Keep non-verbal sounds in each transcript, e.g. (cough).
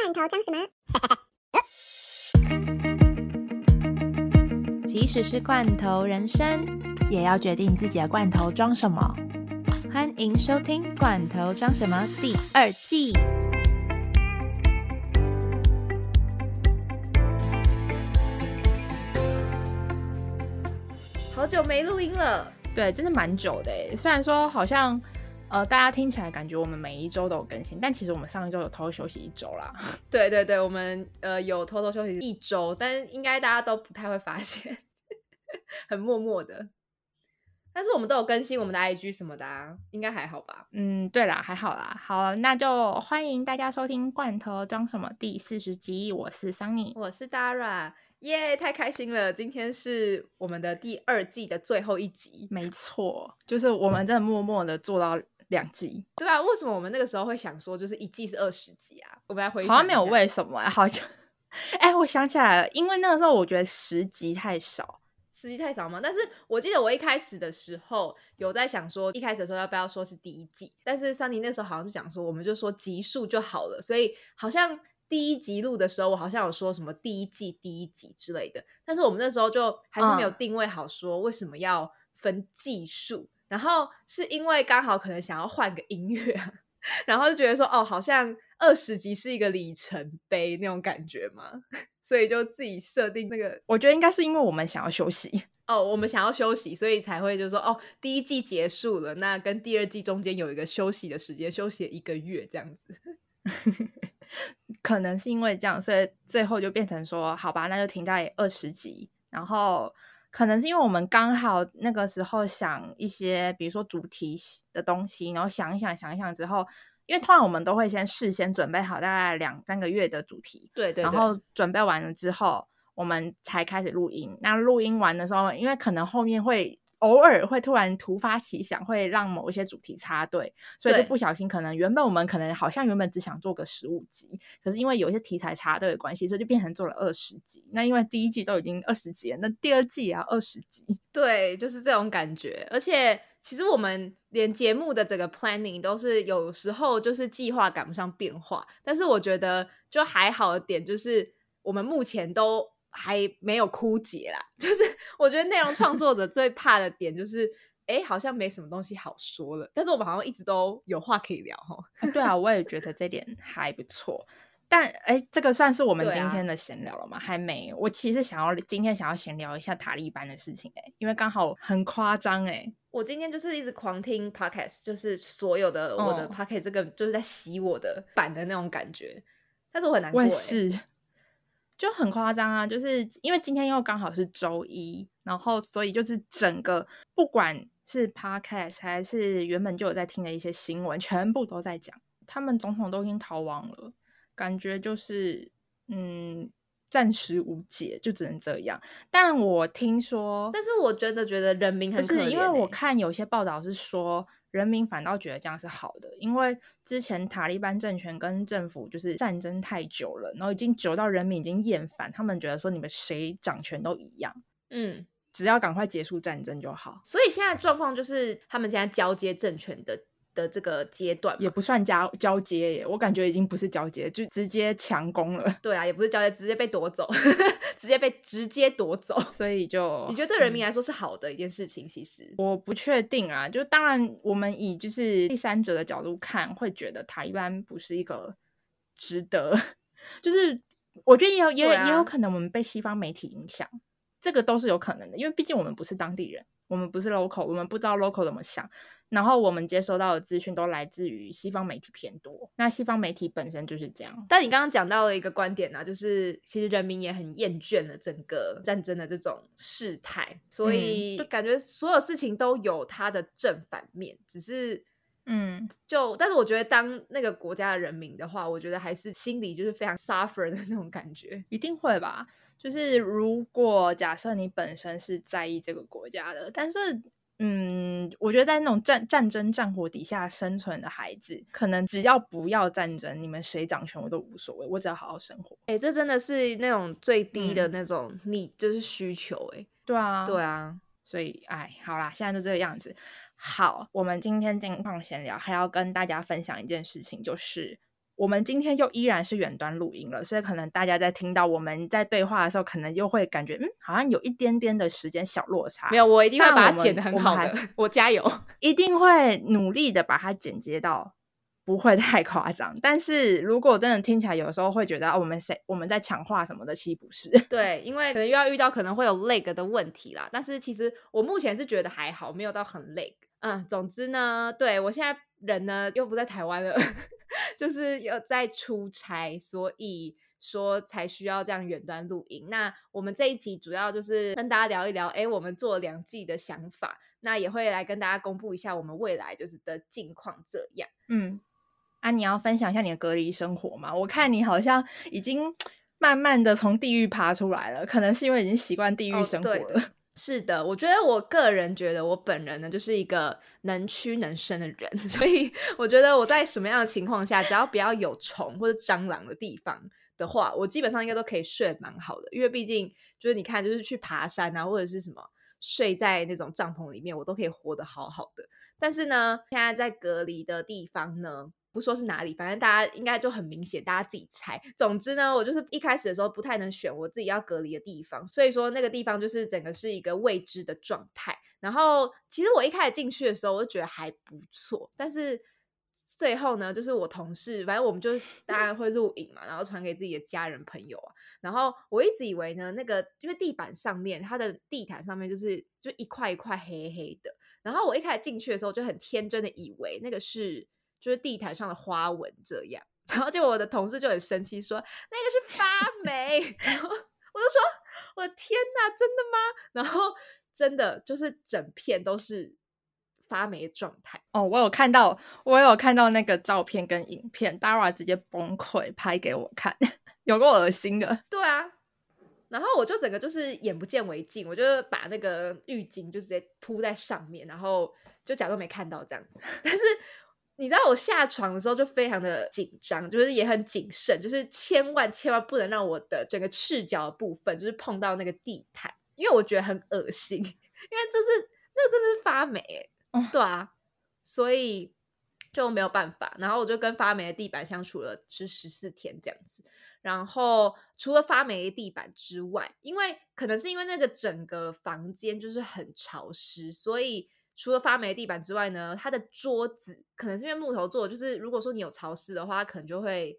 罐头装什么？(laughs) 即使是罐头人生，也要决定自己的罐头装什么。欢迎收听《罐头装什么》第二季。好久没录音了，对，真的蛮久的诶。虽然说好像呃，大家听起来感觉我们每一周都有更新，但其实我们上一周有偷偷休息一周啦。(laughs) 对对对，我们呃有偷偷休息一周，但应该大家都不太会发现，(laughs) 很默默的。但是我们都有更新我们的 IG 什么的，啊，应该还好吧？嗯，对啦，还好啦。好，那就欢迎大家收听《罐头装什么》第四十集。我是 Sunny，我是 Dara，耶，太开心了！今天是我们的第二季的最后一集。没错，就是我们真的默默的做到两季。对啊，为什么我们那个时候会想说，就是一季是二十集啊？我们来回好像没有为什么，好像哎，我想起来了，因为那个时候我觉得十集太少。时机太少吗？但是我记得我一开始的时候有在想说，一开始的时候要不要说是第一季？但是桑尼那时候好像就讲说，我们就说集数就好了。所以好像第一集录的时候，我好像有说什么第一季第一集之类的。但是我们那时候就还是没有定位好，说为什么要分季数。然后是因为刚好可能想要换个音乐，(laughs) 然后就觉得说，哦，好像二十集是一个里程碑那种感觉嘛。(laughs) 所以就自己设定那个，我觉得应该是因为我们想要休息哦，我们想要休息，所以才会就是说哦，第一季结束了，那跟第二季中间有一个休息的时间，休息一个月这样子，(laughs) 可能是因为这样，所以最后就变成说，好吧，那就停在二十集。然后可能是因为我们刚好那个时候想一些，比如说主题的东西，然后想一想，想一想之后。因为通常我们都会先事先准备好大概两三个月的主题，对对，然后准备完了之后，我们才开始录音。那录音完的时候，因为可能后面会偶尔会突然突发奇想，会让某一些主题插队，所以就不小心可能原本我们可能好像原本只想做个十五集，可是因为有一些题材插队的关系，所以就变成做了二十集。那因为第一季都已经二十集了，那第二季也要二十集，对，就是这种感觉，而且。其实我们连节目的整个 planning 都是有时候就是计划赶不上变化，但是我觉得就还好的点就是我们目前都还没有枯竭啦。(laughs) 就是我觉得内容创作者最怕的点就是，哎，好像没什么东西好说了。但是我们好像一直都有话可以聊哈。对啊，我也觉得这点还不错。但哎，这个算是我们今天的闲聊了吗？还没。我其实想要今天想要闲聊一下塔利班的事情哎，因为刚好很夸张哎。我今天就是一直狂听 podcast，就是所有的我的 podcast 这个就是在洗我的版的那种感觉。但是我很难过，是就很夸张啊！就是因为今天又刚好是周一，然后所以就是整个不管是 podcast 还是原本就有在听的一些新闻，全部都在讲他们总统都已经逃亡了。感觉就是，嗯，暂时无解，就只能这样。但我听说，但是我觉得，觉得人民很可是因为我看有些报道是说，人民反倒觉得这样是好的，因为之前塔利班政权跟政府就是战争太久了，然后已经久到人民已经厌烦，他们觉得说你们谁掌权都一样，嗯，只要赶快结束战争就好。所以现在状况就是他们现在交接政权的。的这个阶段也不算交交接耶，我感觉已经不是交接，就直接强攻了。对啊，也不是交接，直接被夺走，(laughs) 直接被直接夺走。所以就你觉得对人民来说是好的一件事情？其实我不确定啊。就当然，我们以就是第三者的角度看，会觉得他一般不是一个值得。就是我觉得也有也也有可能我们被西方媒体影响，这个都是有可能的，因为毕竟我们不是当地人。我们不是 local，我们不知道 local 怎么想，然后我们接收到的资讯都来自于西方媒体偏多。那西方媒体本身就是这样。但你刚刚讲到了一个观点啊，就是其实人民也很厌倦了整个战争的这种事态，所以就感觉所有事情都有它的正反面，只是嗯，就但是我觉得当那个国家的人民的话，我觉得还是心里就是非常 suffer 的那种感觉，一定会吧。就是如果假设你本身是在意这个国家的，但是嗯，我觉得在那种战战争战火底下生存的孩子，可能只要不要战争，你们谁掌权我都无所谓，我只要好好生活。哎，这真的是那种最低的那种你就是需求哎。对啊，对啊，所以哎，好啦，现在就这个样子。好，我们今天近况闲聊，还要跟大家分享一件事情，就是我们今天就依然是远端录音了，所以可能大家在听到我们在对话的时候，可能又会感觉嗯，好像有一点点的时间小落差。没有，我一定会把它剪得很好的，我加油，(laughs) 一定会努力的把它剪接到不会太夸张。但是如果真的听起来有时候会觉得我们谁我们在强化什么的，其实不是。对，因为可能又要遇到可能会有 lag 的问题啦。但是其实我目前是觉得还好，没有到很 lag。嗯，总之呢，对我现在人呢又不在台湾了。(laughs) 就是有在出差，所以说才需要这样远端录音。那我们这一集主要就是跟大家聊一聊，哎，我们做两季的想法。那也会来跟大家公布一下我们未来就是的近况。这样，嗯，啊，你要分享一下你的隔离生活吗？我看你好像已经慢慢的从地狱爬出来了，可能是因为已经习惯地狱生活了。是的，我觉得我个人觉得我本人呢，就是一个能屈能伸的人，(laughs) 所以我觉得我在什么样的情况下，只要不要有虫或者蟑螂的地方的话，我基本上应该都可以睡蛮好的。因为毕竟就是你看，就是去爬山啊，或者是什么睡在那种帐篷里面，我都可以活得好好的。但是呢，现在在隔离的地方呢。不说是哪里，反正大家应该就很明显，大家自己猜。总之呢，我就是一开始的时候不太能选我自己要隔离的地方，所以说那个地方就是整个是一个未知的状态。然后其实我一开始进去的时候，我就觉得还不错，但是最后呢，就是我同事，反正我们就 (laughs) 当然会录影嘛，然后传给自己的家人朋友啊。然后我一直以为呢，那个因为地板上面它的地毯上面就是就一块一块黑黑的，然后我一开始进去的时候就很天真的以为那个是。就是地毯上的花纹这样，(laughs) 然后就我的同事就很生气说那个是发霉，然后我就说我的天哪，真的吗？然后真的就是整片都是发霉的状态。哦，我有看到，我有看到那个照片跟影片，Dara 直接崩溃拍给我看，(laughs) 有够恶心的。对啊，然后我就整个就是眼不见为净，我就把那个浴巾就直接铺在上面，然后就假装没看到这样子，(laughs) 但是。你知道我下床的时候就非常的紧张，就是也很谨慎，就是千万千万不能让我的整个赤脚部分就是碰到那个地毯，因为我觉得很恶心，因为就是那个真的是发霉，对啊，所以就没有办法。然后我就跟发霉的地板相处了是十四天这样子。然后除了发霉的地板之外，因为可能是因为那个整个房间就是很潮湿，所以。除了发霉地板之外呢，它的桌子可能是因为木头做，就是如果说你有潮湿的话，可能就会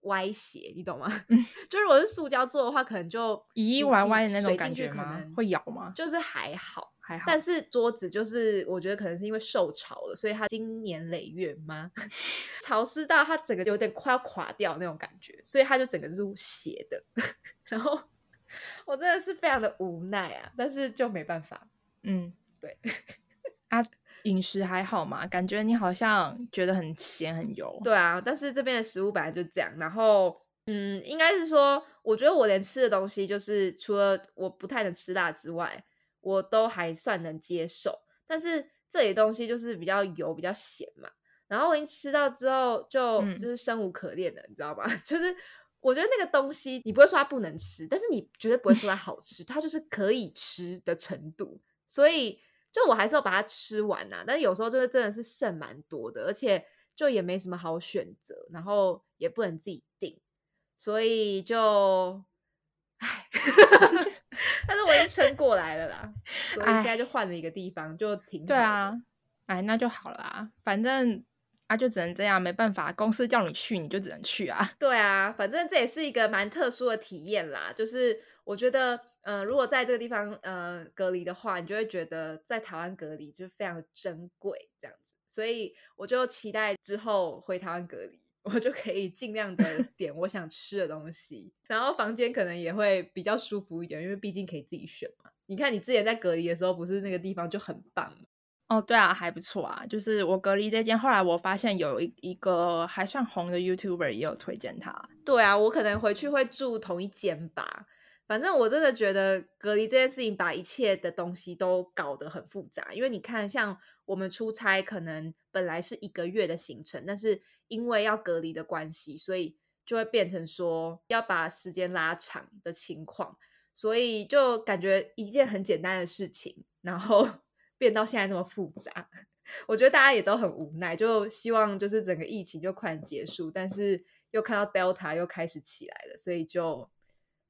歪斜，你懂吗？(laughs) 就如果是塑胶做的话，可能就咦歪歪的那种感觉吗？会咬吗？就是还好，还好。但是桌子就是我觉得可能是因为受潮了，所以它经年累月吗？(laughs) 潮湿到它整个就有点快要垮掉那种感觉，所以它就整个是斜的。(laughs) 然后我真的是非常的无奈啊，但是就没办法。嗯，对。啊，饮食还好吗？感觉你好像觉得很咸很油。对啊，但是这边的食物本来就这样。然后，嗯，应该是说，我觉得我连吃的东西，就是除了我不太能吃辣之外，我都还算能接受。但是这里东西就是比较油、比较咸嘛。然后我已经吃到之后，就就是生无可恋的，你知道吗？(laughs) 就是我觉得那个东西，你不会说它不能吃，但是你绝对不会说它好吃，它就是可以吃的程度。所以。就我还是要把它吃完呐，但是有时候就是真的是剩蛮多的，而且就也没什么好选择，然后也不能自己定，所以就，唉，(laughs) 但是我已经撑过来了啦，所以现在就换了一个地方，就挺对啊，哎，那就好了啊，反正啊就只能这样，没办法，公司叫你去你就只能去啊，对啊，反正这也是一个蛮特殊的体验啦，就是我觉得。呃，如果在这个地方呃隔离的话，你就会觉得在台湾隔离就是非常的珍贵这样子，所以我就期待之后回台湾隔离，我就可以尽量的 (laughs) 点我想吃的东西，然后房间可能也会比较舒服一点，因为毕竟可以自己选嘛。你看你之前在隔离的时候，不是那个地方就很棒哦？对啊，还不错啊。就是我隔离这间，后来我发现有一一个还算红的 YouTuber 也有推荐他。对啊，我可能回去会住同一间吧。反正我真的觉得隔离这件事情把一切的东西都搞得很复杂，因为你看，像我们出差可能本来是一个月的行程，但是因为要隔离的关系，所以就会变成说要把时间拉长的情况，所以就感觉一件很简单的事情，然后 (laughs) 变到现在这么复杂。我觉得大家也都很无奈，就希望就是整个疫情就快点结束，但是又看到 Delta 又开始起来了，所以就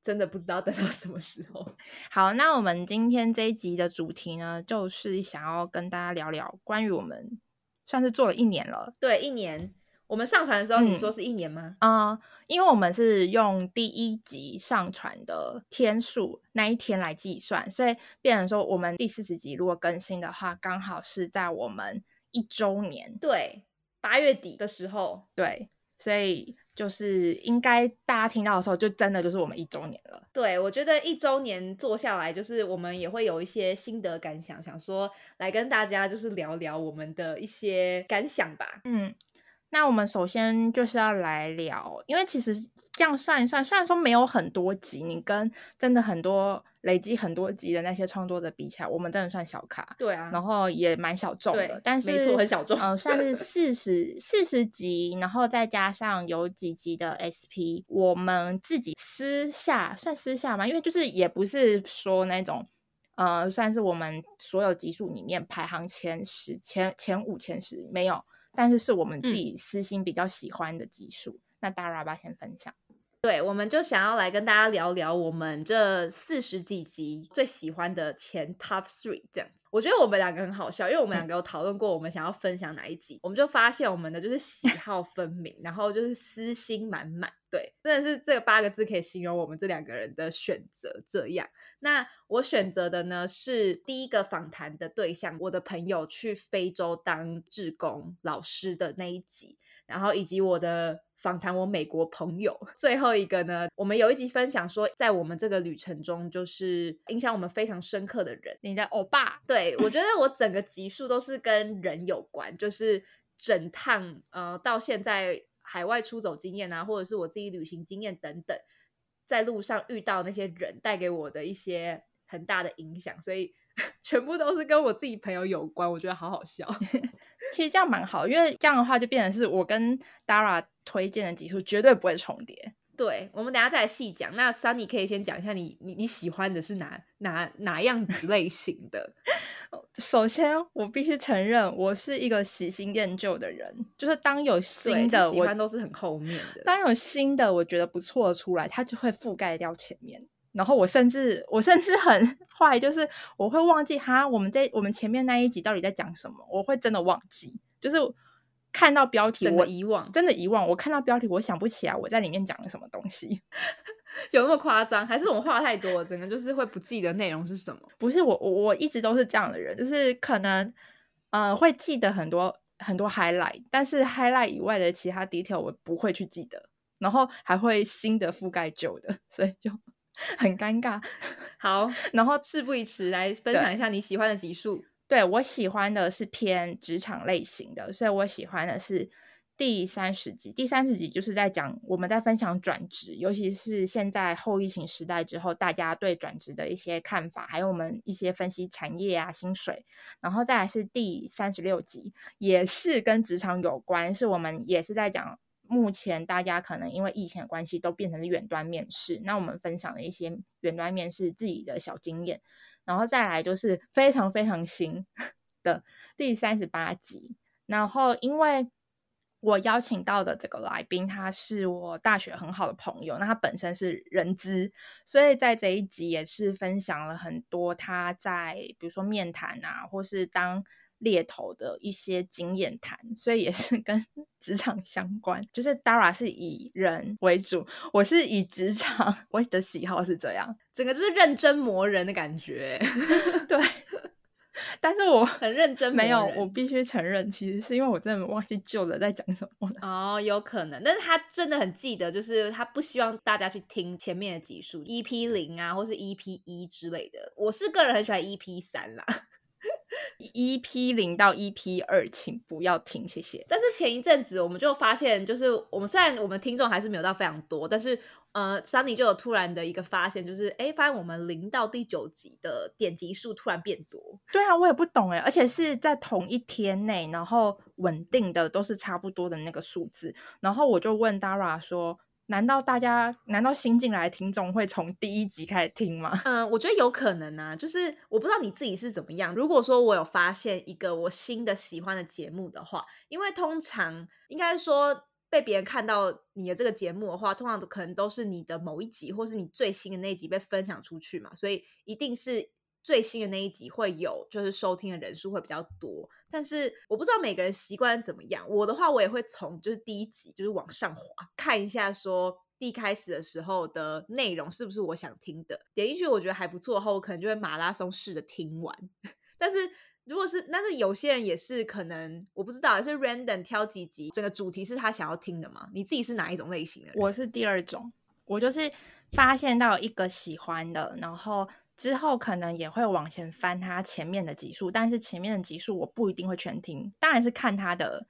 真的不知道等到什么时候。(laughs) 好，那我们今天这一集的主题呢，就是想要跟大家聊聊关于我们算是做了一年了，对，一年。我们上传的时候，你说是一年吗？啊，因为我们是用第一集上传的天数那一天来计算，所以变成说我们第四十集如果更新的话，刚好是在我们一周年。对，八月底的时候。对，所以就是应该大家听到的时候，就真的就是我们一周年了。对，我觉得一周年做下来，就是我们也会有一些心得感想，想说来跟大家就是聊聊我们的一些感想吧。嗯。那我们首先就是要来聊，因为其实这样算一算，虽然说没有很多集，你跟真的很多累积很多集的那些创作者比起来，我们真的算小咖。对啊，然后也蛮小众的，但是没错，很小众。嗯，算是 (laughs) 四十四十集，然后再加上有几集的 SP，我们自己私下算私下嘛，因为就是也不是说那种，呃，算是我们所有集数里面排行前十、前前五、前十没有。但是是我们自己私心比较喜欢的集数，那 Dara 吧先分享。对，我们就想要来跟大家聊聊我们这四十几集最喜欢的前 Top Three 这样子。我觉得我们两个很好笑，因为我们两个有讨论过我们想要分享哪一集，我们就发现我们的就是喜 (laughs) 好分明，然后就是私心满满。对，真的是这八个字可以形容我们这两个人的选择。这样，那我选择的呢是第一个访谈的对象，我的朋友去非洲当志工老师的那一集，然后以及我的。访谈我美国朋友，(laughs) 最后一个呢，我们有一集分享说，在我们这个旅程中，就是影响我们非常深刻的人，你的欧巴。对我觉得我整个集数都是跟人有关，就是整趟呃到现在海外出走经验啊，或者是我自己旅行经验等等，在路上遇到那些人带给我的一些很大的影响，所以 (laughs) 全部都是跟我自己朋友有关，我觉得好好笑。(laughs) 其实这样蛮好，因为这样的话就变成是我跟 Dara 推荐的集数绝对不会重叠。对，我们等下再来细讲。那 Sunny 可以先讲一下你你你喜欢的是哪哪哪样子类型的？(laughs) 首先，我必须承认，我是一个喜新厌旧的人，就是当有新的，我喜欢都是很后面的。当有新的，我觉得不错出来，它就会覆盖掉前面。然后我甚至我甚至很 (laughs) 坏，就是我会忘记哈，我们在我们前面那一集到底在讲什么，我会真的忘记，就是看到标题我遗忘，真的遗忘。我看到标题，我想不起来我在里面讲了什么东西，(laughs) 有那么夸张？还是我们话太多，整个就是会不记得内容是什么？不是我我我一直都是这样的人，就是可能呃会记得很多很多 highlight，但是 highlight 以外的其他 detail 我不会去记得，然后还会新的覆盖旧的，所以就。很尴尬，(laughs) 好，然后事不宜迟，来分享一下你喜欢的集数。对我喜欢的是偏职场类型的，所以我喜欢的是第三十集。第三十集就是在讲我们在分享转职，尤其是现在后疫情时代之后，大家对转职的一些看法，还有我们一些分析产业啊、薪水。然后再来是第三十六集，也是跟职场有关，是我们也是在讲。目前大家可能因为疫情的关系都变成了远端面试，那我们分享了一些远端面试自己的小经验，然后再来就是非常非常新的第三十八集。然后因为我邀请到的这个来宾，他是我大学很好的朋友，那他本身是人资，所以在这一集也是分享了很多他在比如说面谈啊，或是当。猎头的一些经验谈，所以也是 (laughs) 跟职场相关。就是 Dara 是以人为主，我是以职场，我的喜好是这样，整个就是认真磨人的感觉。(laughs) 对，但是我很认真，没有，我必须承认，其实是因为我真的忘记旧的在讲什么哦，有可能，但是他真的很记得，就是他不希望大家去听前面的集数，EP 零啊，或是 EP 一之类的。我是个人很喜欢 EP 三啦。E.P. 零到 E.P. 二，请不要停，谢谢。但是前一阵子我们就发现，就是我们虽然我们听众还是没有到非常多，但是呃，Sunny 就有突然的一个发现，就是哎，发现我们零到第九集的点击数突然变多。对啊，我也不懂哎，而且是在同一天内，然后稳定的都是差不多的那个数字。然后我就问 Dara 说。难道大家难道新进来的听众会从第一集开始听吗？嗯，(laughs) 我觉得有可能啊，就是我不知道你自己是怎么样。如果说我有发现一个我新的喜欢的节目的话，因为通常应该说被别人看到你的这个节目的话，通常都可能都是你的某一集，或是你最新的那一集被分享出去嘛，所以一定是最新的那一集会有，就是收听的人数会比较多。但是我不知道每个人习惯怎么样，我的话我也会从就是第一集就是往上滑看一下，说一开始的时候的内容是不是我想听的，点进去我觉得还不错后，我可能就会马拉松式的听完。(laughs) 但是。如果是，但是有些人也是可能，我不知道，是 random 挑几集，整个主题是他想要听的吗？你自己是哪一种类型的？我是第二种，我就是发现到一个喜欢的，然后之后可能也会往前翻他前面的集数，但是前面的集数我不一定会全听，当然是看他的。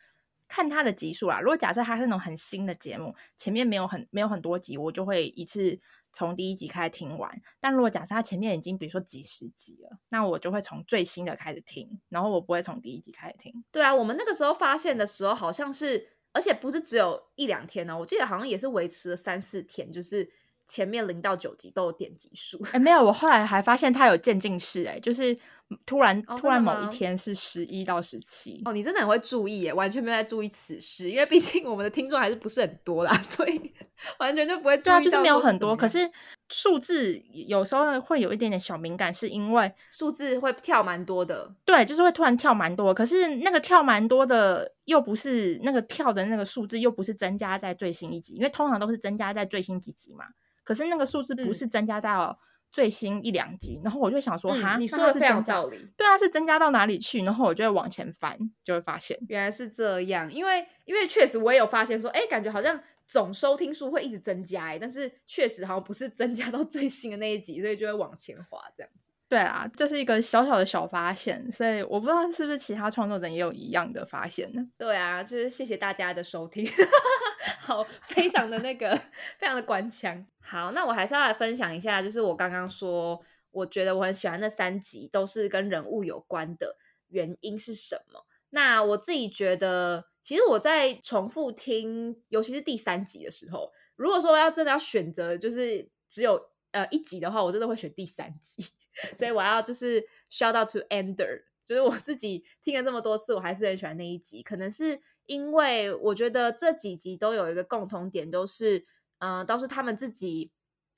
看他的集数啦，如果假设他是那种很新的节目，前面没有很没有很多集，我就会一次从第一集开始听完。但如果假设他前面已经比如说几十集了，那我就会从最新的开始听，然后我不会从第一集开始听。对啊，我们那个时候发现的时候，好像是，而且不是只有一两天呢，我记得好像也是维持了三四天，就是。前面零到九集都有点击数，哎，没有，我后来还发现它有渐进式，哎，就是突然突然某一天是十一到十七，哦，你真的很会注意，耶，完全没有在注意此事，因为毕竟我们的听众还是不是很多啦，(laughs) 所以完全就不会注意，就是没有很多，可是数字有时候会有一点点小敏感，是因为数字会跳蛮多的，对，就是会突然跳蛮多，可是那个跳蛮多的又不是那个跳的那个数字又不是增加在最新一集，因为通常都是增加在最新几集嘛。可是那个数字不是增加到最新一两集，然后我就想说，哈，你说的非常道理，对啊，是增加到哪里去？然后我就会往前翻，就会发现原来是这样。因为因为确实我也有发现说，哎，感觉好像总收听数会一直增加，哎，但是确实好像不是增加到最新的那一集，所以就会往前滑这样子。对啊，这是一个小小的小发现，所以我不知道是不是其他创作者也有一样的发现呢？对啊，就是谢谢大家的收听，(laughs) 好，非常的那个，非常的官腔。好，那我还是要来分享一下，就是我刚刚说，我觉得我很喜欢那三集都是跟人物有关的原因是什么？那我自己觉得，其实我在重复听，尤其是第三集的时候，如果说要真的要选择，就是只有呃一集的话，我真的会选第三集。(laughs) 所以我要就是 shout out to Ender，就是我自己听了这么多次，我还是很喜欢那一集。可能是因为我觉得这几集都有一个共同点，都是嗯，都是他们自己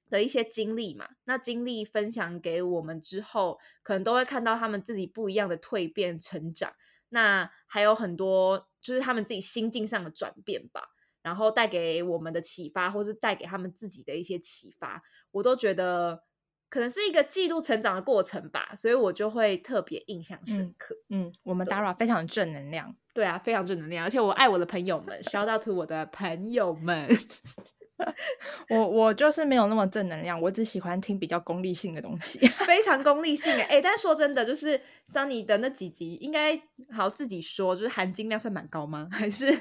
的一些经历嘛。那经历分享给我们之后，可能都会看到他们自己不一样的蜕变成长。那还有很多就是他们自己心境上的转变吧，然后带给我们的启发，或是带给他们自己的一些启发，我都觉得。可能是一个记录成长的过程吧，所以我就会特别印象深刻。嗯，我们 Dara 非常正能量，对啊，非常正能量，而且我爱我的朋友们，shout out to 我的朋友们。(laughs) 我我就是没有那么正能量，我只喜欢听比较功利性的东西，(laughs) 非常功利性 (laughs) 哎。但是说真的，就是 Sunny 的那几集，应该好自己说，就是含金量算蛮高吗？还是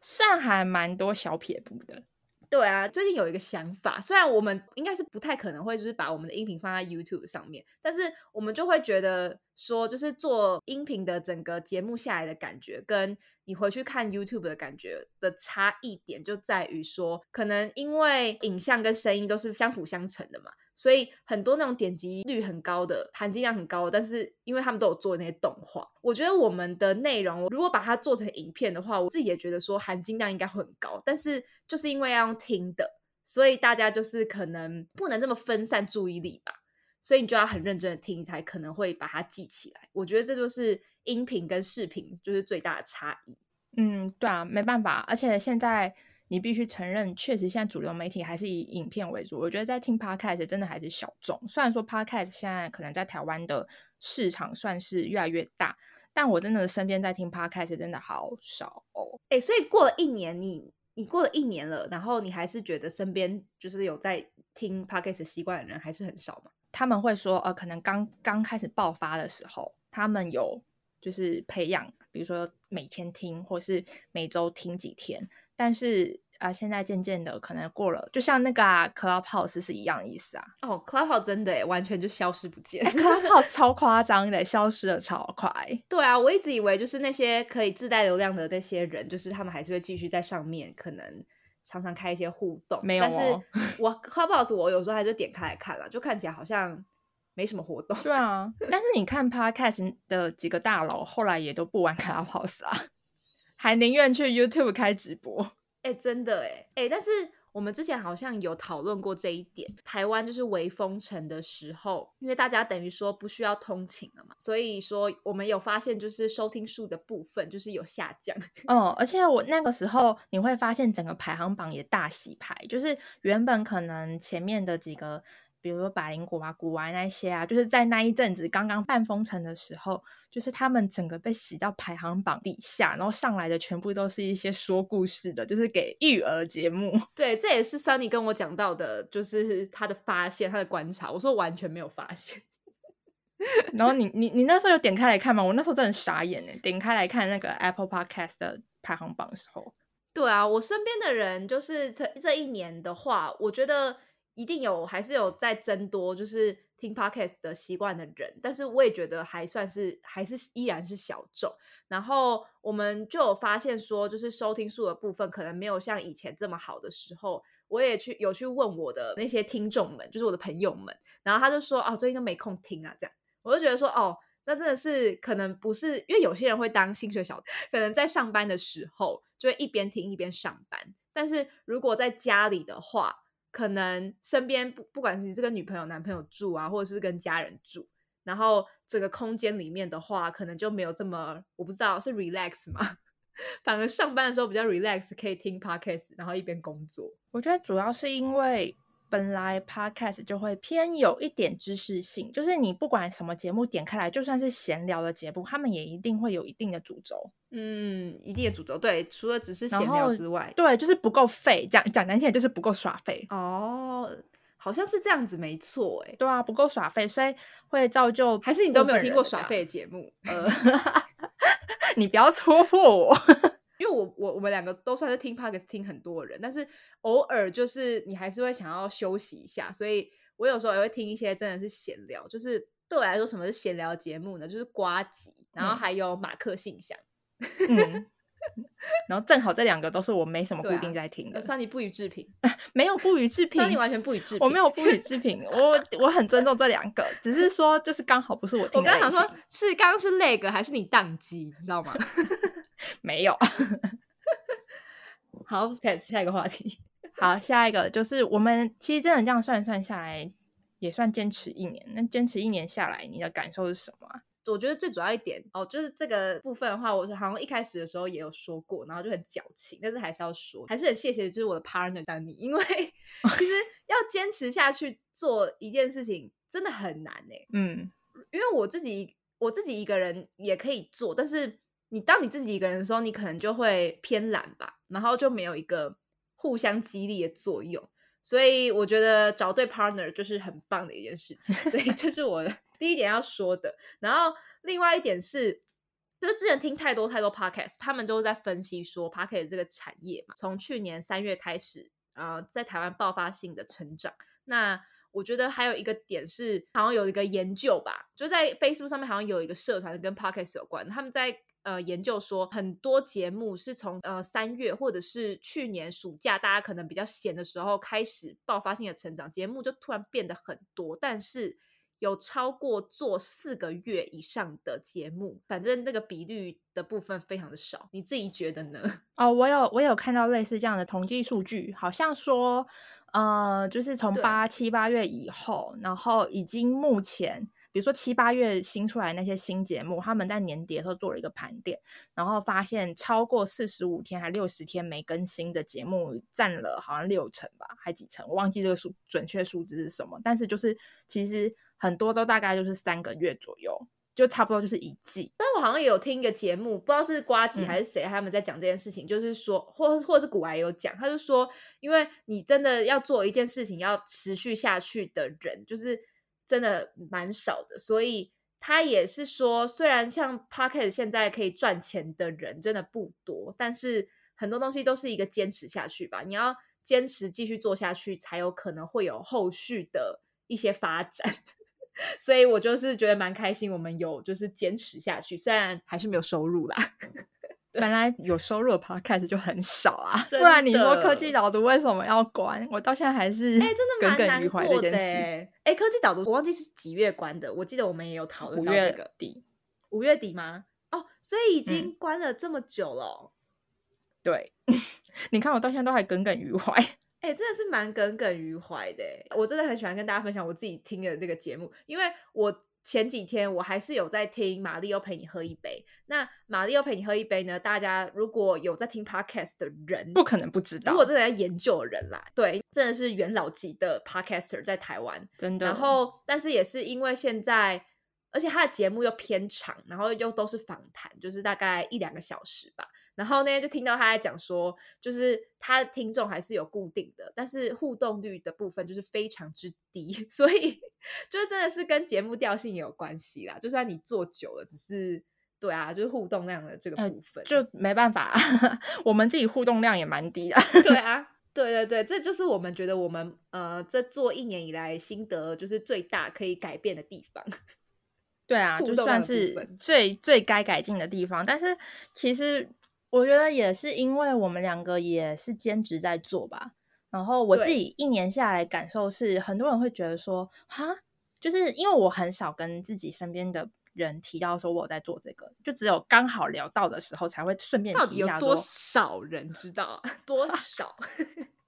算还蛮多小撇步的。对啊，最近有一个想法，虽然我们应该是不太可能会就是把我们的音频放在 YouTube 上面，但是我们就会觉得说，就是做音频的整个节目下来的感觉，跟你回去看 YouTube 的感觉的差异点，就在于说，可能因为影像跟声音都是相辅相成的嘛。所以很多那种点击率很高的、含金量很高的，但是因为他们都有做那些动画，我觉得我们的内容如果把它做成影片的话，我自己也觉得说含金量应该会很高。但是就是因为要用听的，所以大家就是可能不能这么分散注意力吧。所以你就要很认真的听，才可能会把它记起来。我觉得这就是音频跟视频就是最大的差异。嗯，对啊，没办法，而且现在。你必须承认，确实现在主流媒体还是以影片为主。我觉得在听 podcast 真的还是小众。虽然说 podcast 现在可能在台湾的市场算是越来越大，但我真的身边在听 podcast 真的好少哦。哎，所以过了一年，你你过了一年了，然后你还是觉得身边就是有在听 podcast 习惯的人还是很少吗？他们会说，呃，可能刚刚开始爆发的时候，他们有就是培养，比如说每天听，或是每周听几天。但是啊，现在渐渐的可能过了，就像那个 Clubhouse 是一样意思啊。哦，Clubhouse 真的完全就消失不见，(laughs) Clubhouse 超夸张的，消失的超快。对啊，我一直以为就是那些可以自带流量的那些人，就是他们还是会继续在上面，可能常常开一些互动。没有，但是我 (laughs) Clubhouse 我有时候还是点开来看了，就看起来好像没什么活动。对啊，但是你看 Podcast 的几个大佬后来也都不玩 Clubhouse 啊。还宁愿去 YouTube 开直播。哎，真的哎哎，但是。我们之前好像有讨论过这一点，台湾就是微封城的时候，因为大家等于说不需要通勤了嘛，所以说我们有发现就是收听数的部分就是有下降。哦，(laughs) 而且我那个时候你会发现整个排行榜也大洗牌，就是原本可能前面的几个。比如说百灵果啊、古玩那些啊，就是在那一阵子刚刚半封城的时候，就是他们整个被洗到排行榜底下，然后上来的全部都是一些说故事的，就是给育儿节目。(laughs) 对，这也是 Sunny 跟我讲到的，就是他的发现、他的观察。我说完全没有发现。(laughs) 然后你你你那时候有点开来看吗？我那时候真的傻眼哎！点开来看那个 Apple Podcast 的排行榜的时候，对啊，我身边的人就是这这一年的话，我觉得。一定有，还是有在增多，就是听 podcast 的习惯的人，但是我也觉得还算是，还是依然是小众。然后我们就有发现说，就是收听数的部分可能没有像以前这么好的时候，我也去有去问我的那些听众们，就是我的朋友们，然后他就说，哦，最近都没空听啊，这样，我就觉得说，哦，那真的是可能不是，因为有些人会当薪水小，可能在上班的时候就会一边听一边上班，但是如果在家里的话。可能身边不不管是这个女朋友、男朋友住啊，或者是跟家人住，然后整个空间里面的话，可能就没有这么我不知道是 relax 吗？(laughs) 反而上班的时候比较 relax，可以听 podcast，然后一边工作。我觉得主要是因为。本来 podcast 就会偏有一点知识性，就是你不管什么节目点开来，就算是闲聊的节目，他们也一定会有一定的主轴。嗯，一定的主轴。对，除了只是闲聊之外，对，就是不够费。讲讲难听点，就是不够耍废。哦，好像是这样子，没错。哎，对啊，不够耍废，所以会造就。还是你都没有听过耍废的节目？(laughs) 呃，(laughs) 你不要戳破我。因为我我我们两个都算是听 podcast 听很多人，但是偶尔就是你还是会想要休息一下，所以我有时候也会听一些真的是闲聊。就是对我来说，什么是闲聊节目呢？就是瓜集，然后还有马克信箱，嗯，然后正好这两个都是我没什么 (laughs) 固定在听的。桑尼不予置评，没有不予置 (laughs) 评，桑尼完全不予置评，我没有不予置评，我我很尊重这两个，只是说就是刚好不是我听。我刚想说，是刚刚是那个还是你宕机，你知道吗？(laughs) (laughs) 没有，好，开始下一个话题。(laughs) 好，下一个就是我们其实真的这样算算下来，也算坚持一年。那坚持一年下来，你的感受是什么？我觉得最主要一点哦，就是这个部分的话，我是好像一开始的时候也有说过，然后就很矫情，但是还是要说，还是很谢谢就是我的 partner 当你，因为 (laughs) 其实要坚持下去做一件事情真的很难哎。嗯，因为我自己我自己一个人也可以做，但是。你当你自己一个人的时候，你可能就会偏懒吧，然后就没有一个互相激励的作用。所以我觉得找对 partner 就是很棒的一件事情。所以这是我的 (laughs) 第一点要说的。然后另外一点是，就是之前听太多太多 podcast，他们都在分析说 podcast 这个产业嘛，从去年三月开始，呃，在台湾爆发性的成长。那我觉得还有一个点是，好像有一个研究吧，就在 Facebook 上面好像有一个社团跟 podcast 有关，他们在。呃，研究说很多节目是从呃三月或者是去年暑假，大家可能比较闲的时候开始爆发性的成长，节目就突然变得很多。但是有超过做四个月以上的节目，反正那个比率的部分非常的少。你自己觉得呢？哦，我有我有看到类似这样的统计数据，好像说呃，就是从八七八月以后，然后已经目前。比如说七八月新出来那些新节目，他们在年底的时候做了一个盘点，然后发现超过四十五天还六十天没更新的节目占了好像六成吧，还几成，我忘记这个数准确数字是什么。但是就是其实很多都大概就是三个月左右，就差不多就是一季。但我好像有听一个节目，不知道是瓜吉还是谁，他们在讲这件事情，就是说，或或者是古埃有讲，他就说，因为你真的要做一件事情要持续下去的人，就是。真的蛮少的，所以他也是说，虽然像 Pocket 现在可以赚钱的人真的不多，但是很多东西都是一个坚持下去吧。你要坚持继续做下去，才有可能会有后续的一些发展。(laughs) 所以我就是觉得蛮开心，我们有就是坚持下去，虽然还是没有收入啦。本来有收入的 podcast 就很少啊，不然你说科技导读为什么要关？我到现在还是哎，真的耿耿于怀这件事。哎，科技导读我忘记是几月关的，我记得我们也有讨论到这个底，五月底吗？哦，所以已经关了这么久了。对，(laughs) 你看我到现在都还耿耿于怀。(laughs) 哎，真的是蛮耿耿于怀的。我真的很喜欢跟大家分享我自己听的这个节目，因为我前几天我还是有在听《玛丽又陪你喝一杯》。那《玛丽又陪你喝一杯》呢？大家如果有在听 Podcast 的人，不可能不知道。如果真的在研究的人啦，对，真的是元老级的 Podcaster 在台湾，真的。然后，但是也是因为现在，而且他的节目又偏长，然后又都是访谈，就是大概一两个小时吧。然后那天就听到他在讲说，就是他的听众还是有固定的，但是互动率的部分就是非常之低，(laughs) 所以就是真的是跟节目调性也有关系啦。就算你做久了，只是对啊，就是互动量的这个部分就没办法，(laughs) 我们自己互动量也蛮低的。对 (laughs) 啊，对对对，这就是我们觉得我们呃这做一年以来心得就是最大可以改变的地方。对啊，就算是最最该改进的地方，但是其实。我觉得也是，因为我们两个也是兼职在做吧。然后我自己一年下来感受是，很多人会觉得说，哈，就是因为我很少跟自己身边的人提到说我在做这个，就只有刚好聊到的时候才会顺便提一下。多少人知道？(laughs) 多少？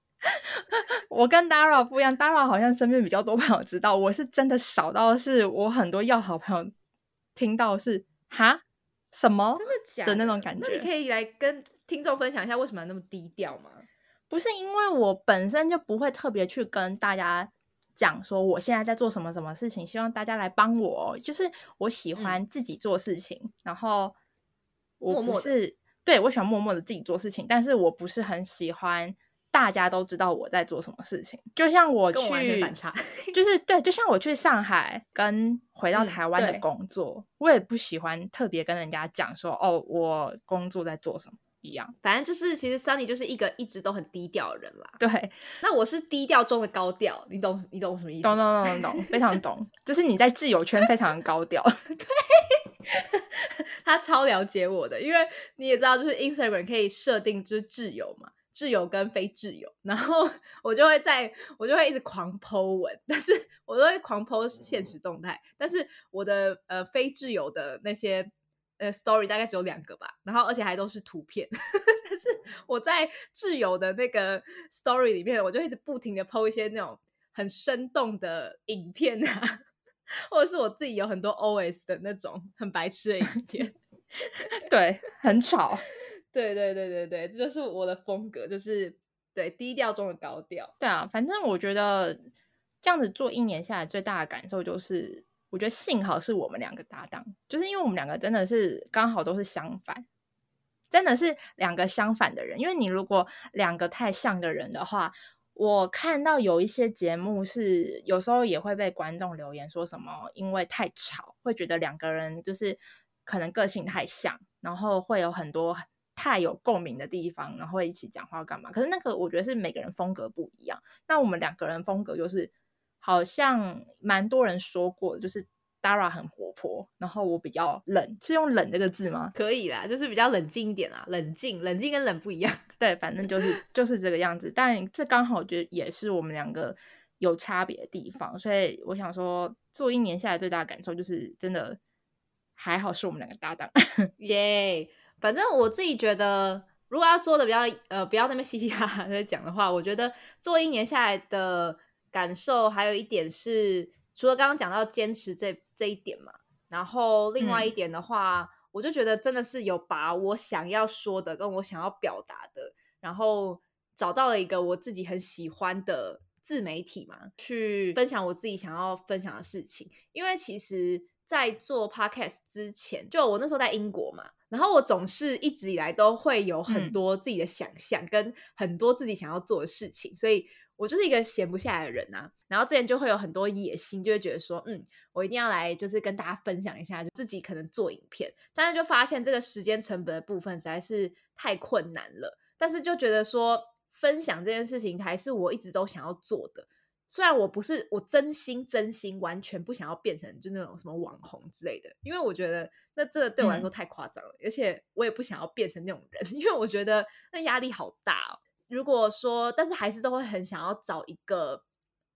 (laughs) 我跟 Dara 不一样，Dara 好像身边比较多朋友知道，我是真的少到是我很多要好朋友听到是哈。什么真的假的那种感觉？那你可以来跟听众分享一下为什么那么低调吗？不是因为我本身就不会特别去跟大家讲说我现在在做什么什么事情，希望大家来帮我。就是我喜欢自己做事情，然后我不是对我喜欢默默的自己做事情，但是我不是很喜欢。大家都知道我在做什么事情，就像我去，就是对，就像我去上海跟回到台湾的工作，我也不喜欢特别跟人家讲说哦，我工作在做什么一样。反正就是，其实 Sunny 就是一个一直都很低调的人啦。对，那我是低调中的高调，你懂？你懂什么意思？懂懂懂懂懂，非常懂。(laughs) 就是你在自由圈非常高调。(laughs) 对，(laughs) 他超了解我的，因为你也知道，就是 Instagram 可以设定就是挚友嘛。挚友跟非挚友，然后 (laughs) 我就会在我就会一直狂剖文，但是 (laughs) 我都会狂剖现实动态，但是我的呃非挚友的那些呃 story 大概只有两个吧，然后而且还都是图片，(laughs) 但是我在挚友的那个 story 里面，我就一直不停的剖一些那种很生动的影片啊，或者是我自己有很多 OS 的那种很白痴的影片，对，很吵。对对对对对，这就是我的风格，就是对低调中的高调。对啊，反正我觉得这样子做一年下来，最大的感受就是，我觉得幸好是我们两个搭档，就是因为我们两个真的是刚好都是相反，真的是两个相反的人。因为你如果两个太像的人的话，我看到有一些节目是有时候也会被观众留言说什么，因为太吵，会觉得两个人就是可能个性太像，然后会有很多。太有共鸣的地方，然后一起讲话干嘛？可是那个我觉得是每个人风格不一样。那我们两个人风格就是好像蛮多人说过，就是 Dara 很活泼，然后我比较冷，是用冷这个字吗？可以啦，就是比较冷静一点啦，冷静，冷静跟冷不一样。对，反正就是就是这个样子。但这刚好我觉得也是我们两个有差别的地方，所以我想说，做一年下来最大的感受就是真的还好是我们两个搭档，(laughs) 耶。反正我自己觉得，如果要说的比较呃，不要那么嘻嘻哈哈在讲的话，我觉得做一年下来的感受，还有一点是，除了刚刚讲到坚持这这一点嘛，然后另外一点的话，我就觉得真的是有把我想要说的跟我想要表达的，然后找到了一个我自己很喜欢的自媒体嘛，去分享我自己想要分享的事情。因为其实，在做 podcast 之前，就我那时候在英国嘛。然后我总是一直以来都会有很多自己的想象，跟很多自己想要做的事情，所以我就是一个闲不下来的人呐。然后之前就会有很多野心，就会觉得说，嗯，我一定要来，就是跟大家分享一下，就自己可能做影片。但是就发现这个时间成本的部分实在是太困难了。但是就觉得说，分享这件事情还是我一直都想要做的。虽然我不是我真心真心完全不想要变成就那种什么网红之类的，因为我觉得那这对我来说太夸张了，而且我也不想要变成那种人，(laughs) 因为我觉得那压力好大哦。如果说，但是还是都会很想要找一个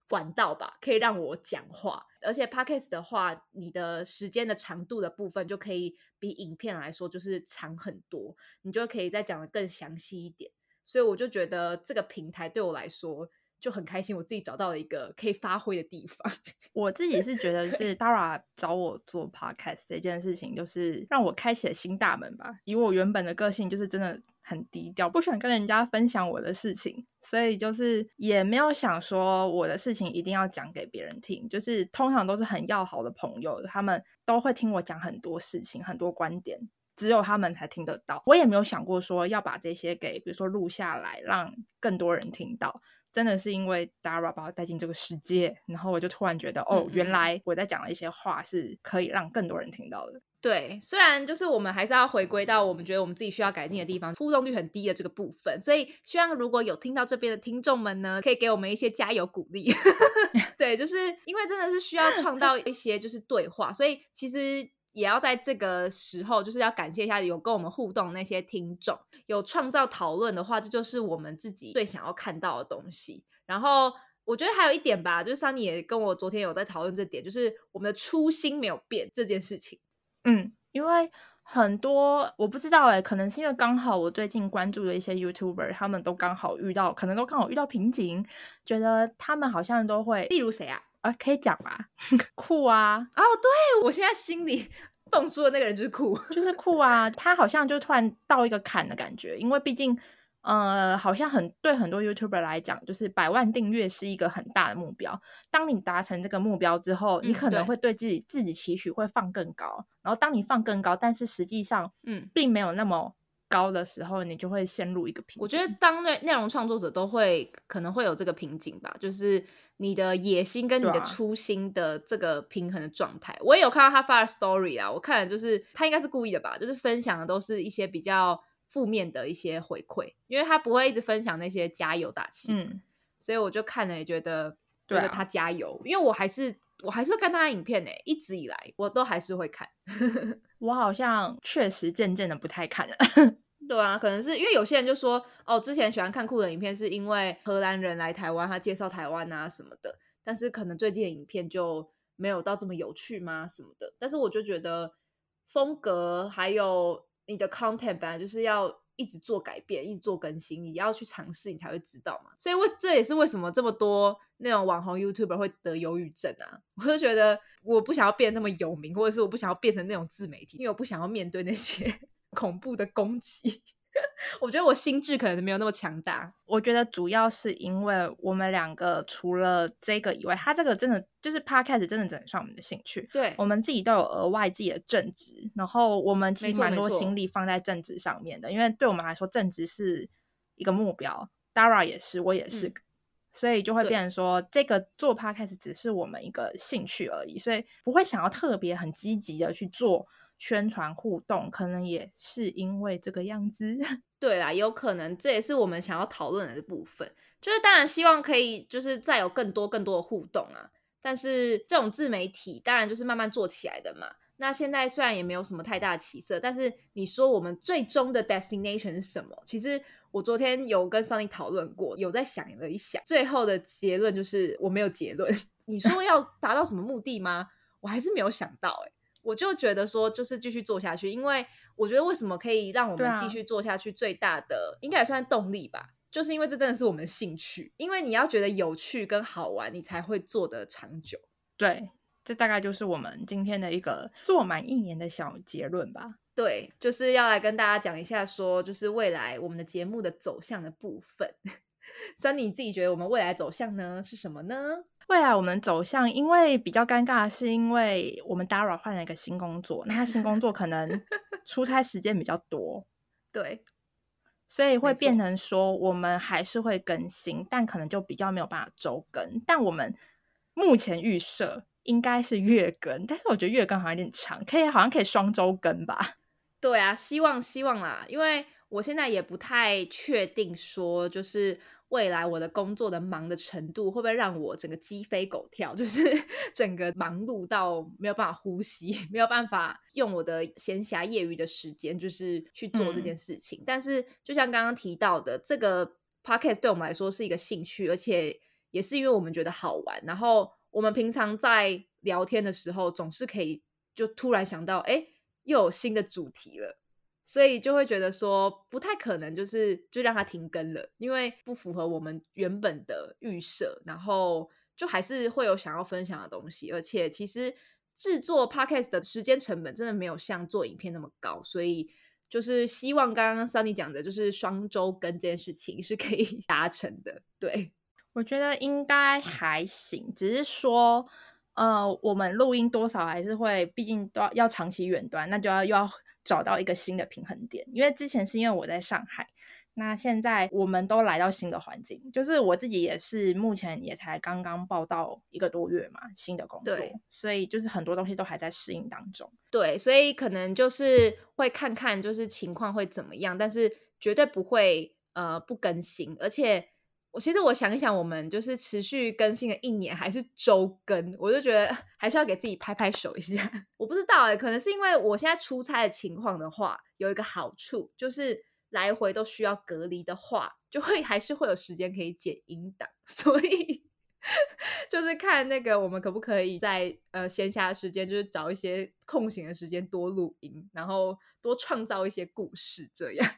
管道吧，可以让我讲话。而且 podcast 的话，你的时间的长度的部分就可以。比影片来说就是长很多，你就可以再讲的更详细一点。所以我就觉得这个平台对我来说。就很开心，我自己找到了一个可以发挥的地方。(laughs) 我自己是觉得是 Dara 找我做 Podcast 这件事情，就是让我开启了新大门吧。以我原本的个性，就是真的很低调，不喜欢跟人家分享我的事情，所以就是也没有想说我的事情一定要讲给别人听。就是通常都是很要好的朋友，他们都会听我讲很多事情、很多观点，只有他们才听得到。我也没有想过说要把这些给，比如说录下来，让更多人听到。真的是因为 Dara 把我带进这个世界，然后我就突然觉得，哦，原来我在讲的一些话是可以让更多人听到的。对，虽然就是我们还是要回归到我们觉得我们自己需要改进的地方，互动率很低的这个部分。所以希望如果有听到这边的听众们呢，可以给我们一些加油鼓励。(laughs) 对，就是因为真的是需要创造一些就是对话，所以其实。也要在这个时候，就是要感谢一下有跟我们互动那些听众，有创造讨论的话，这就是我们自己最想要看到的东西。然后我觉得还有一点吧，就是桑尼也跟我昨天有在讨论这点，就是我们的初心没有变这件事情。嗯，因为很多我不知道哎，可能是因为刚好我最近关注的一些 YouTuber，他们都刚好遇到，可能都刚好遇到瓶颈，觉得他们好像都会，例如谁啊？啊，可以讲吧，(laughs) 酷啊！哦，对我现在心里 (laughs) 蹦出的那个人就是酷，就是酷啊！他好像就突然到一个坎的感觉，因为毕竟，呃，好像很对很多 YouTuber 来讲，就是百万订阅是一个很大的目标。当你达成这个目标之后，你可能会对自己自己期许会放更高，然后当你放更高，但是实际上，嗯，并没有那么。高的时候，你就会陷入一个瓶颈。我觉得当内内容创作者都会可能会有这个瓶颈吧，就是你的野心跟你的初心的这个平衡的状态。我也有看到他发的 story 啊，我看了就是他应该是故意的吧，就是分享的都是一些比较负面的一些回馈，因为他不会一直分享那些加油打气。嗯，所以我就看了也觉得觉得他加油，因为我还是我还是会看他的影片呢，一直以来我都还是会看。(laughs) 我好像确实渐渐的不太看了。(laughs) 对啊，可能是因为有些人就说，哦，之前喜欢看酷的影片，是因为荷兰人来台湾，他介绍台湾啊什么的。但是可能最近的影片就没有到这么有趣吗？什么的。但是我就觉得风格还有你的 content 本来就是要一直做改变，一直做更新，你要去尝试，你才会知道嘛。所以为这也是为什么这么多那种网红 YouTuber 会得忧郁症啊。(laughs) 我就觉得我不想要变那么有名，或者是我不想要变成那种自媒体，因为我不想要面对那些。(laughs) 恐怖的攻击，(laughs) 我觉得我心智可能没有那么强大。我觉得主要是因为我们两个除了这个以外，他这个真的就是 podcast 真的只能算我们的兴趣。对，我们自己都有额外自己的正职，然后我们其实蛮多心力放在正职上面的，因为对我们来说，正职是一个目标。Dara 也是，我也是，所以就会变成说，这个做 podcast 只是我们一个兴趣而已，所以不会想要特别很积极的去做。宣传互动可能也是因为这个样子，(laughs) 对啦，有可能这也是我们想要讨论的部分。就是当然希望可以，就是再有更多更多的互动啊。但是这种自媒体当然就是慢慢做起来的嘛。那现在虽然也没有什么太大的起色，但是你说我们最终的 destination 是什么？其实我昨天有跟 Sunny 讨论过，有在想了一想，最后的结论就是我没有结论。(laughs) 你说要达到什么目的吗？我还是没有想到哎。我就觉得说，就是继续做下去，因为我觉得为什么可以让我们继续做下去，最大的应该也算动力吧，就是因为这真的是我们的兴趣。因为你要觉得有趣跟好玩，你才会做得长久。对，这大概就是我们今天的一个做满一年的小结论吧。对，就是要来跟大家讲一下，说就是未来我们的节目的走向的部分。(laughs) 三，你自己觉得我们未来走向呢是什么呢？未来我们走向，因为比较尴尬，是因为我们 Dara 换了一个新工作，那他新工作可能 (laughs) 出差时间比较多，对，所以会变成说我们还是会更新，但可能就比较没有办法周更。但我们目前预设应该是月更，但是我觉得月更好像有点长，可以好像可以双周更吧？对啊，希望希望啦，因为我现在也不太确定说就是。未来我的工作的忙的程度会不会让我整个鸡飞狗跳？就是 (laughs) 整个忙碌到没有办法呼吸，(laughs) 没有办法用我的闲暇业余的时间，就是去做这件事情。但是就像刚刚提到的，这个 podcast 对我们来说是一个兴趣，而且也是因为我们觉得好玩。然后我们平常在聊天的时候，总是可以就突然想到，哎，又有新的主题了，所以就会觉得说不太可能，就是就让它停更了，因为不符合我们原本的预设，然后就还是会有想要分享的东西，而且其实制作 podcast 的时间成本真的没有像做影片那么高，所以就是希望刚刚 Sunny 讲的，就是双周更这件事情是可以 (laughs) 达成的。对我觉得应该还行，只是说。呃，我们录音多少还是会，毕竟都要要长期远端，那就要又要找到一个新的平衡点。因为之前是因为我在上海，那现在我们都来到新的环境，就是我自己也是目前也才刚刚报到一个多月嘛，新的工作，所以就是很多东西都还在适应当中。对，所以可能就是会看看就是情况会怎么样，但是绝对不会呃不更新，而且。我其实我想一想，我们就是持续更新了一年，还是周更，我就觉得 (laughs) 还是要给自己拍拍手一下。(laughs) 我不知道哎，可能是因为我现在出差的情况的话，有一个好处就是来回都需要隔离的话，就会 (laughs) 还是会有时间可以剪音档，所以就是看那个我们可不可以在呃闲暇时间，就是找一些空闲的时间多录音，然后多创造一些故事，这样。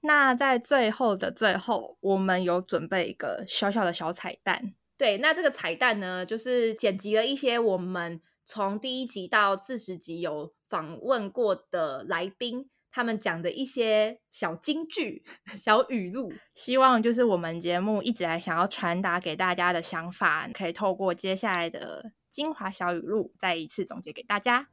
那在最后的最后，我们有准备一个小小的小彩蛋。对，那这个彩蛋呢，就是剪辑了一些我们从第一集到四十集有访问过的来宾，他们讲的一些小金句、(laughs) 小语录。希望就是我们节目一直来想要传达给大家的想法，可以透过接下来的精华小语录，再一次总结给大家。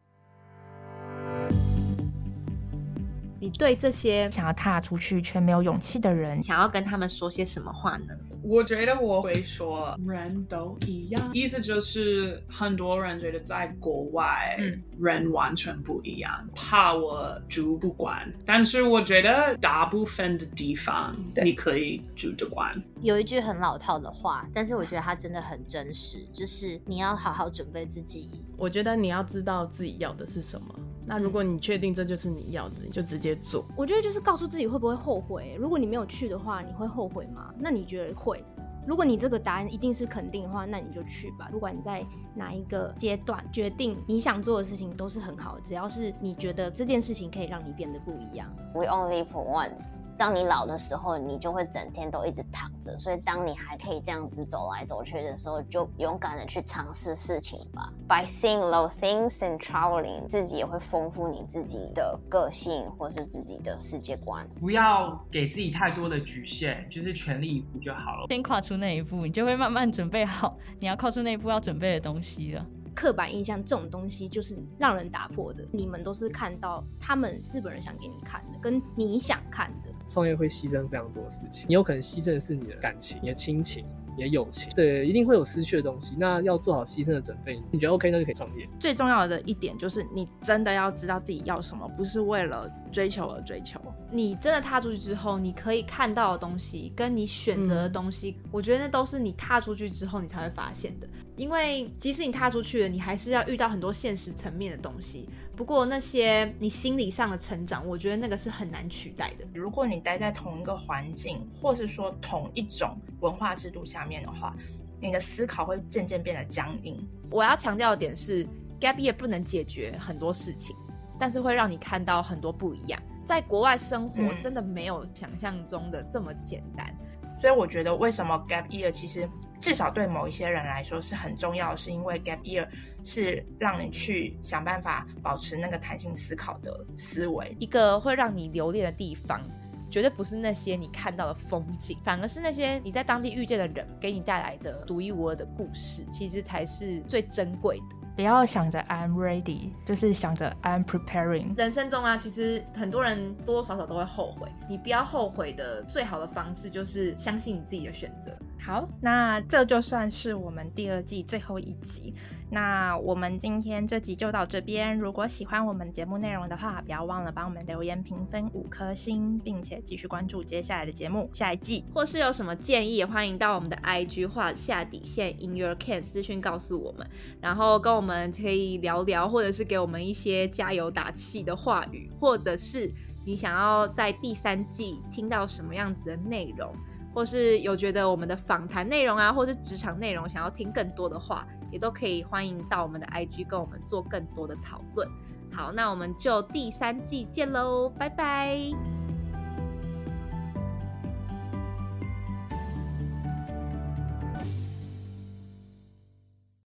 你对这些想要踏出去却没有勇气的人，想要跟他们说些什么话呢？我觉得我会说，人都一样，意思就是很多人觉得在国外，人完全不一样，怕我住不惯。但是我觉得大部分的地方你可以住得惯。有一句很老套的话，但是我觉得它真的很真实，就是你要好好准备自己。我觉得你要知道自己要的是什么。那如果你确定这就是你要的，你就直接做。我觉得就是告诉自己会不会后悔。如果你没有去的话，你会后悔吗？那你觉得会？如果你这个答案一定是肯定的话，那你就去吧。不管你在哪一个阶段决定你想做的事情都是很好，只要是你觉得这件事情可以让你变得不一样。We only for once. 当你老的时候，你就会整天都一直躺着。所以，当你还可以这样子走来走去的时候，就勇敢的去尝试事情吧。By seeing low things and traveling，自己也会丰富你自己的个性或是自己的世界观。不要给自己太多的局限，就是全力以赴就好了。先跨出那一步，你就会慢慢准备好你要跨出那一步要准备的东西了。刻板印象这种东西就是让人打破的。你们都是看到他们日本人想给你看的，跟你想看的。创业会牺牲非常多的事情，你有可能牺牲的是你的感情、你的亲情、你的友情，对，一定会有失去的东西。那要做好牺牲的准备。你觉得 OK，那就可以创业。最重要的一点就是，你真的要知道自己要什么，不是为了追求而追求。你真的踏出去之后，你可以看到的东西，跟你选择的东西，我觉得那都是你踏出去之后你才会发现的。因为即使你踏出去了，你还是要遇到很多现实层面的东西。不过那些你心理上的成长，我觉得那个是很难取代的。如果你待在同一个环境，或是说同一种文化制度下面的话，你的思考会渐渐变得僵硬。我要强调的点是，gap year 不能解决很多事情，但是会让你看到很多不一样。在国外生活真的没有想象中的这么简单。所以我觉得，为什么 gap year 其实至少对某一些人来说是很重要，是因为 gap year 是让你去想办法保持那个弹性思考的思维，一个会让你留恋的地方，绝对不是那些你看到的风景，反而是那些你在当地遇见的人给你带来的独一无二的故事，其实才是最珍贵的。不要想着 I'm ready，就是想着 I'm preparing。人生中啊，其实很多人多多少少都会后悔。你不要后悔的最好的方式就是相信你自己的选择。好，那这就算是我们第二季最后一集。那我们今天这集就到这边。如果喜欢我们节目内容的话，不要忘了帮我们留言评分五颗星，并且继续关注接下来的节目下一季。或是有什么建议，欢迎到我们的 IG 画下底线 In Your Can 私讯告诉我们，然后跟我们可以聊聊，或者是给我们一些加油打气的话语，或者是你想要在第三季听到什么样子的内容，或是有觉得我们的访谈内容啊，或是职场内容想要听更多的话。也都可以欢迎到我们的 IG 跟我们做更多的讨论。好，那我们就第三季见喽，拜拜。